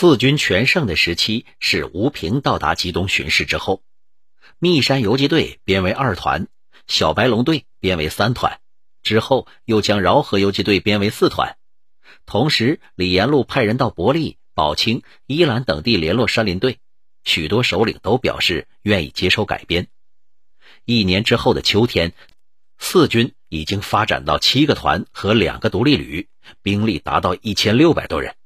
四军全盛的时期是吴平到达吉东巡视之后，密山游击队编为二团，小白龙队编为三团，之后又将饶河游击队编为四团。同时，李延禄派人到伯利、宝清、伊兰等地联络山林队，许多首领都表示愿意接受改编。一年之后的秋天，四军已经发展到七个团和两个独立旅，兵力达到一千六百多人。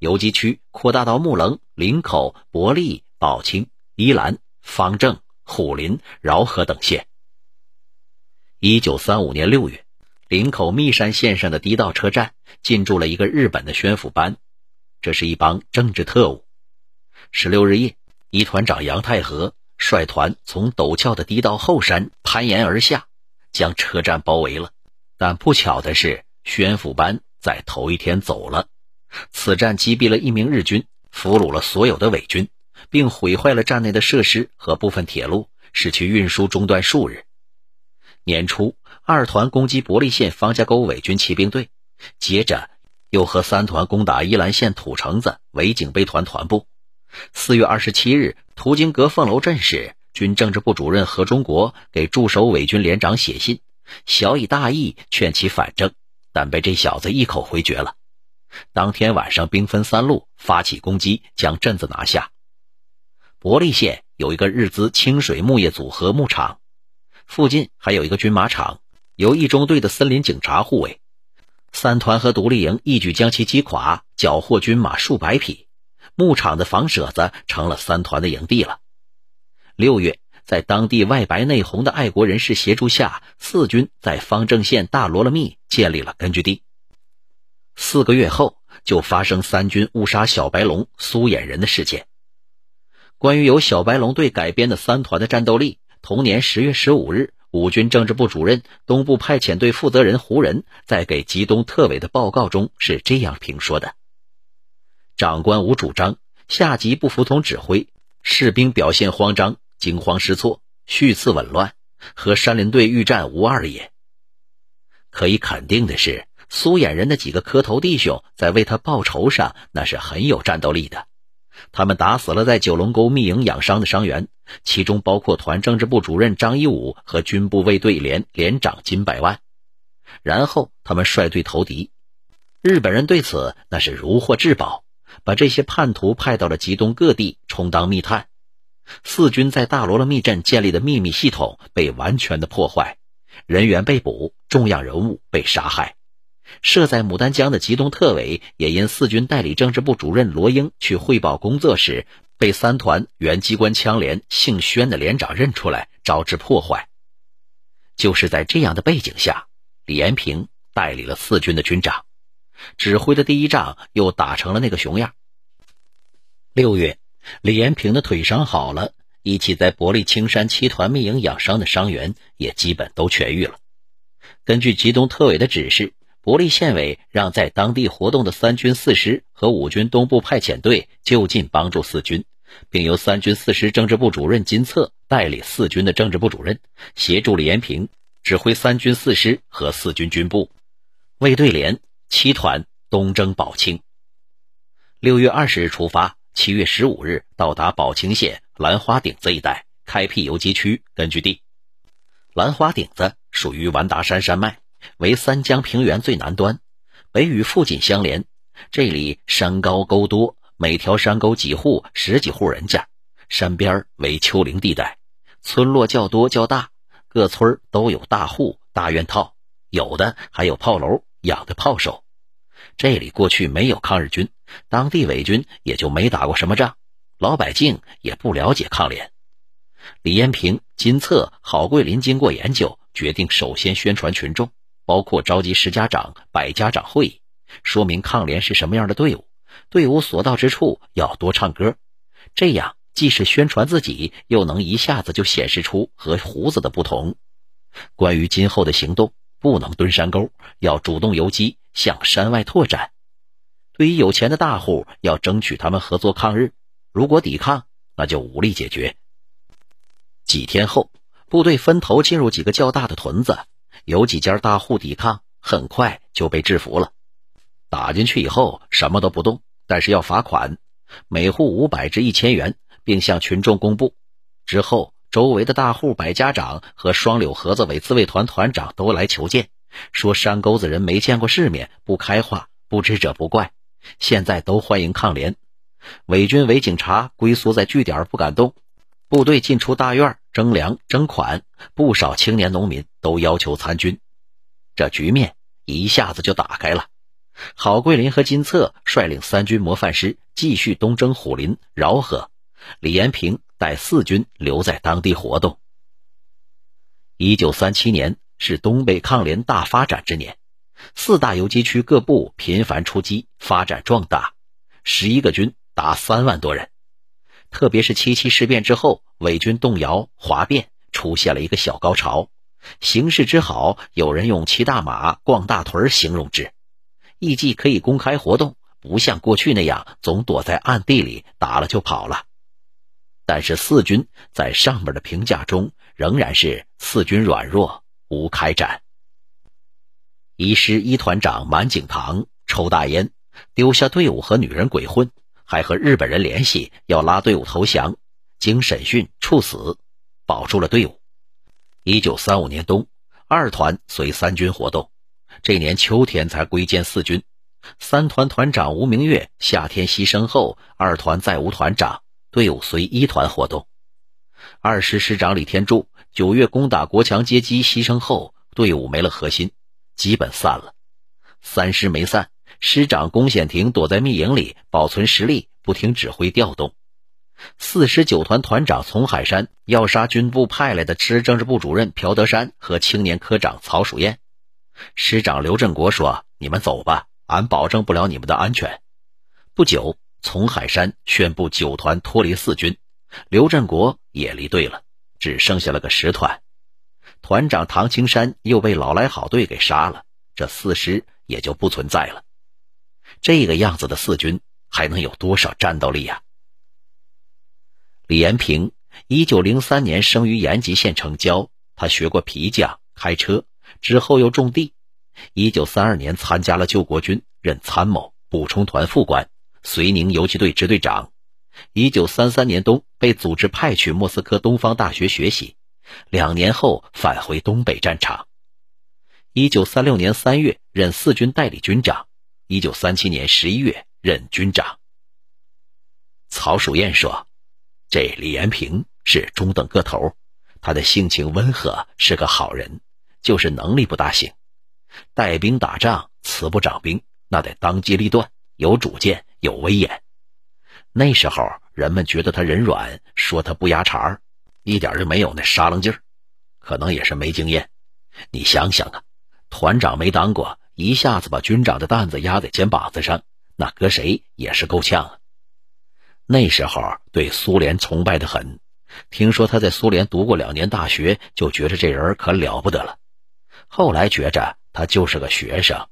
游击区扩大到木棱、林口、伯利、宝清、依兰、方正、虎林、饶河等县。一九三五年六月，林口密山县上的地道车站进驻了一个日本的宣抚班，这是一帮政治特务。十六日夜，一团长杨太和率团从陡峭的低道后山攀岩而下，将车站包围了。但不巧的是，宣抚班在头一天走了。此战击毙了一名日军，俘虏了所有的伪军，并毁坏了站内的设施和部分铁路，使其运输中断数日。年初，二团攻击伯利县方家沟伪军骑兵队，接着又和三团攻打伊兰县土城子伪警备团团部。四月二十七日，途经格凤楼镇时，军政治部主任何中国给驻守伪军连长写信，小以大义劝其反正，但被这小子一口回绝了。当天晚上，兵分三路发起攻击，将镇子拿下。伯利县有一个日资清水木业组合牧场，附近还有一个军马场，由一中队的森林警察护卫。三团和独立营一举将其击垮，缴获军马数百匹。牧场的房舍子成了三团的营地了。六月，在当地外白内红的爱国人士协助下，四军在方正县大罗勒密建立了根据地。四个月后，就发生三军误杀小白龙、苏衍人的事件。关于由小白龙队改编的三团的战斗力，同年十月十五日，五军政治部主任、东部派遣队负责人胡仁在给吉东特委的报告中是这样评说的：“长官无主张，下级不服从指挥，士兵表现慌张、惊慌失措，序次紊乱，和山林队遇战无二也。可以肯定的是。”苏衍人的几个磕头弟兄在为他报仇上，那是很有战斗力的。他们打死了在九龙沟密营养伤的伤员，其中包括团政治部主任张一武和军部卫队连连长金百万。然后他们率队投敌，日本人对此那是如获至宝，把这些叛徒派到了吉东各地充当密探。四军在大罗勒密镇建立的秘密系统被完全的破坏，人员被捕，重要人物被杀害。设在牡丹江的吉东特委也因四军代理政治部主任罗英去汇报工作时，被三团原机关枪连姓宣的连长认出来，招致破坏。就是在这样的背景下，李延平代理了四军的军长，指挥的第一仗又打成了那个熊样。六月，李延平的腿伤好了，一起在伯利青山七团密营养伤的伤员也基本都痊愈了。根据吉东特委的指示。伯利县委让在当地活动的三军四师和五军东部派遣队就近帮助四军，并由三军四师政治部主任金策代理四军的政治部主任，协助李延平指挥三军四师和四军军部卫队连七团东征宝清。六月二十日出发，七月十五日到达宝清县兰花顶子一带，开辟游击区根据地。兰花顶子属于完达山山脉。为三江平原最南端，北与富锦相连。这里山高沟多，每条山沟几户十几户人家，山边为丘陵地带，村落较多较大，各村都有大户大院套，有的还有炮楼，养的炮手。这里过去没有抗日军，当地伪军也就没打过什么仗，老百姓也不了解抗联。李延平、金策、郝桂林经过研究，决定首先宣传群众。包括召集十家长、百家长会议，说明抗联是什么样的队伍，队伍所到之处要多唱歌，这样既是宣传自己，又能一下子就显示出和胡子的不同。关于今后的行动，不能蹲山沟，要主动游击，向山外拓展。对于有钱的大户，要争取他们合作抗日，如果抵抗，那就武力解决。几天后，部队分头进入几个较大的屯子。有几家大户抵抗，很快就被制服了。打进去以后什么都不动，但是要罚款。每户五百至一千元，并向群众公布。之后，周围的大户、百家长和双柳河子委自卫团团长都来求见，说山沟子人没见过世面，不开化，不知者不怪。现在都欢迎抗联。伪军伪警察龟缩在据点不敢动，部队进出大院征粮征款，不少青年农民都要求参军。这局面一下子就打开了。郝桂林和金策率领三军模范师继续东征虎林、饶河，李延平带四军留在当地活动。一九三七年是东北抗联大发展之年，四大游击区各部频繁出击，发展壮大，十一个军达三万多人。特别是七七事变之后，伪军动摇哗变，出现了一个小高潮。形势之好，有人用骑大马、逛大屯形容之。艺伎可以公开活动，不像过去那样总躲在暗地里打了就跑了。但是四军在上面的评价中仍然是四军软弱无开展。一师一团长满景堂抽大烟，丢下队伍和女人鬼混，还和日本人联系要拉队伍投降，经审讯处死，保住了队伍。一九三五年冬，二团随三军活动。这年秋天才归建四军，三团团长吴明月夏天牺牲后，二团再无团长，队伍随一团活动。二师师长李天柱九月攻打国强街机牺牲后，队伍没了核心，基本散了。三师没散，师长龚显庭躲在密营里保存实力，不听指挥调动。四师九团团长丛海山要杀军部派来的师政治部主任朴德山和青年科长曹曙燕。师长刘振国说：“你们走吧，俺保证不了你们的安全。”不久，丛海山宣布九团脱离四军，刘振国也离队了，只剩下了个十团。团长唐青山又被老来好队给杀了，这四师也就不存在了。这个样子的四军还能有多少战斗力呀？李延平，一九零三年生于延吉县城郊，他学过皮匠，开车。之后又种地，一九三二年参加了救国军，任参谋、补充团副官、绥宁游击队支队长。一九三三年冬被组织派去莫斯科东方大学学习，两年后返回东北战场。一九三六年三月任四军代理军长，一九三七年十一月任军长。曹曙燕说：“这李延平是中等个头，他的性情温和，是个好人。”就是能力不大行，带兵打仗，慈不掌兵，那得当机立断，有主见，有威严。那时候人们觉得他人软，说他不压茬儿，一点就没有那沙楞劲儿。可能也是没经验。你想想啊，团长没当过，一下子把军长的担子压在肩膀子上，那搁谁也是够呛啊。那时候对苏联崇拜的很，听说他在苏联读过两年大学，就觉得这人可了不得了。后来觉着他就是个学生，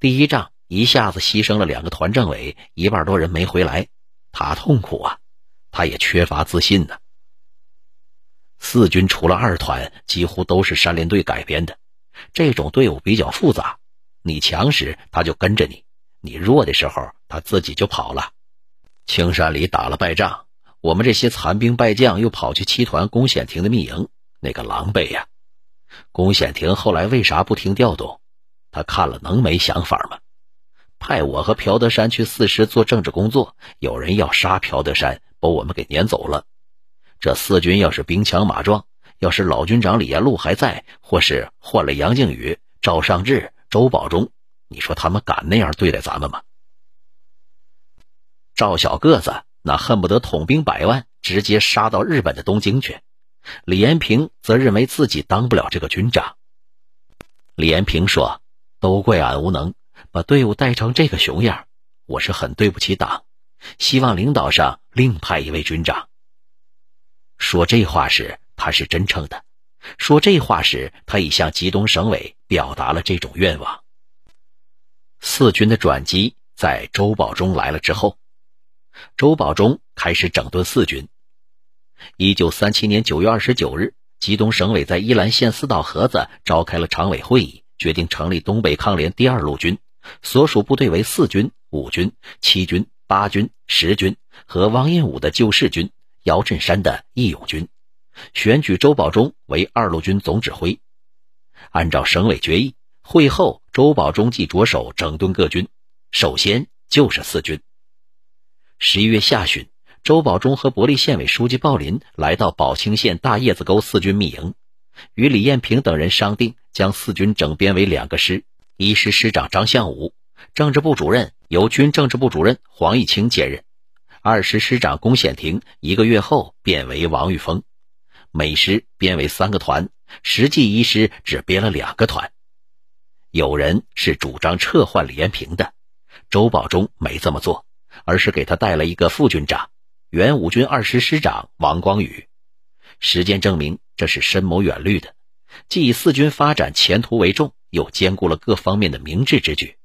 第一仗一下子牺牲了两个团政委，一半多人没回来，他痛苦啊，他也缺乏自信呢。四军除了二团，几乎都是山林队改编的，这种队伍比较复杂，你强时他就跟着你，你弱的时候他自己就跑了。青山里打了败仗，我们这些残兵败将又跑去七团龚显庭的密营，那个狼狈呀！龚显庭后来为啥不听调动？他看了能没想法吗？派我和朴德山去四师做政治工作，有人要杀朴德山，把我们给撵走了。这四军要是兵强马壮，要是老军长李延禄还在，或是换了杨靖宇、赵尚志、周保中，你说他们敢那样对待咱们吗？赵小个子那恨不得统兵百万，直接杀到日本的东京去。李延平则认为自己当不了这个军长。李延平说：“都怪俺无能，把队伍带成这个熊样，我是很对不起党。希望领导上另派一位军长。”说这话时，他是真诚的；说这话时，他已向吉东省委表达了这种愿望。四军的转机在周保中来了之后，周保中开始整顿四军。一九三七年九月二十九日，吉东省委在依兰县四道河子召开了常委会议，决定成立东北抗联第二路军，所属部队为四军、五军、七军、八军、十军和王彦武的救世军、姚振山的义勇军，选举周保中为二路军总指挥。按照省委决议，会后周保中即着手整顿各军，首先就是四军。十一月下旬，周保中和伯利县委书记鲍林来到宝清县大叶子沟四军密营，与李彦平等人商定，将四军整编为两个师，一师师长张向武，政治部主任由军政治部主任黄义清兼任；二师师长龚显庭一个月后变为王玉峰，每师编为三个团，实际一师只编了两个团。有人是主张撤换李延平的，周保中没这么做。而是给他带了一个副军长，原五军二师师长王光宇。实践证明，这是深谋远虑的，既以四军发展前途为重，又兼顾了各方面的明智之举。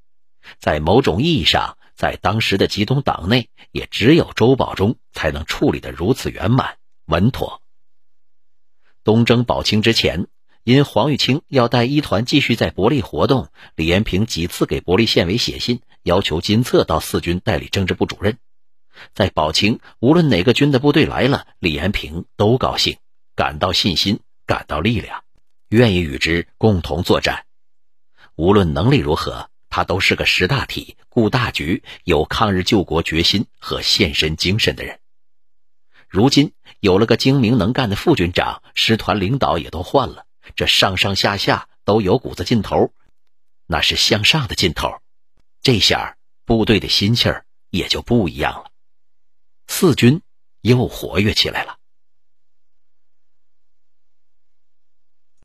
在某种意义上，在当时的集中党内，也只有周保中才能处理得如此圆满稳妥。东征宝清之前，因黄玉清要带一团继续在伯利活动，李延平几次给伯利县委写信。要求金策到四军代理政治部主任，在宝清，无论哪个军的部队来了，李延平都高兴，感到信心，感到力量，愿意与之共同作战。无论能力如何，他都是个识大体、顾大局、有抗日救国决心和献身精神的人。如今有了个精明能干的副军长，师团领导也都换了，这上上下下都有股子劲头，那是向上的劲头。这下部队的心气儿也就不一样了，四军又活跃起来了。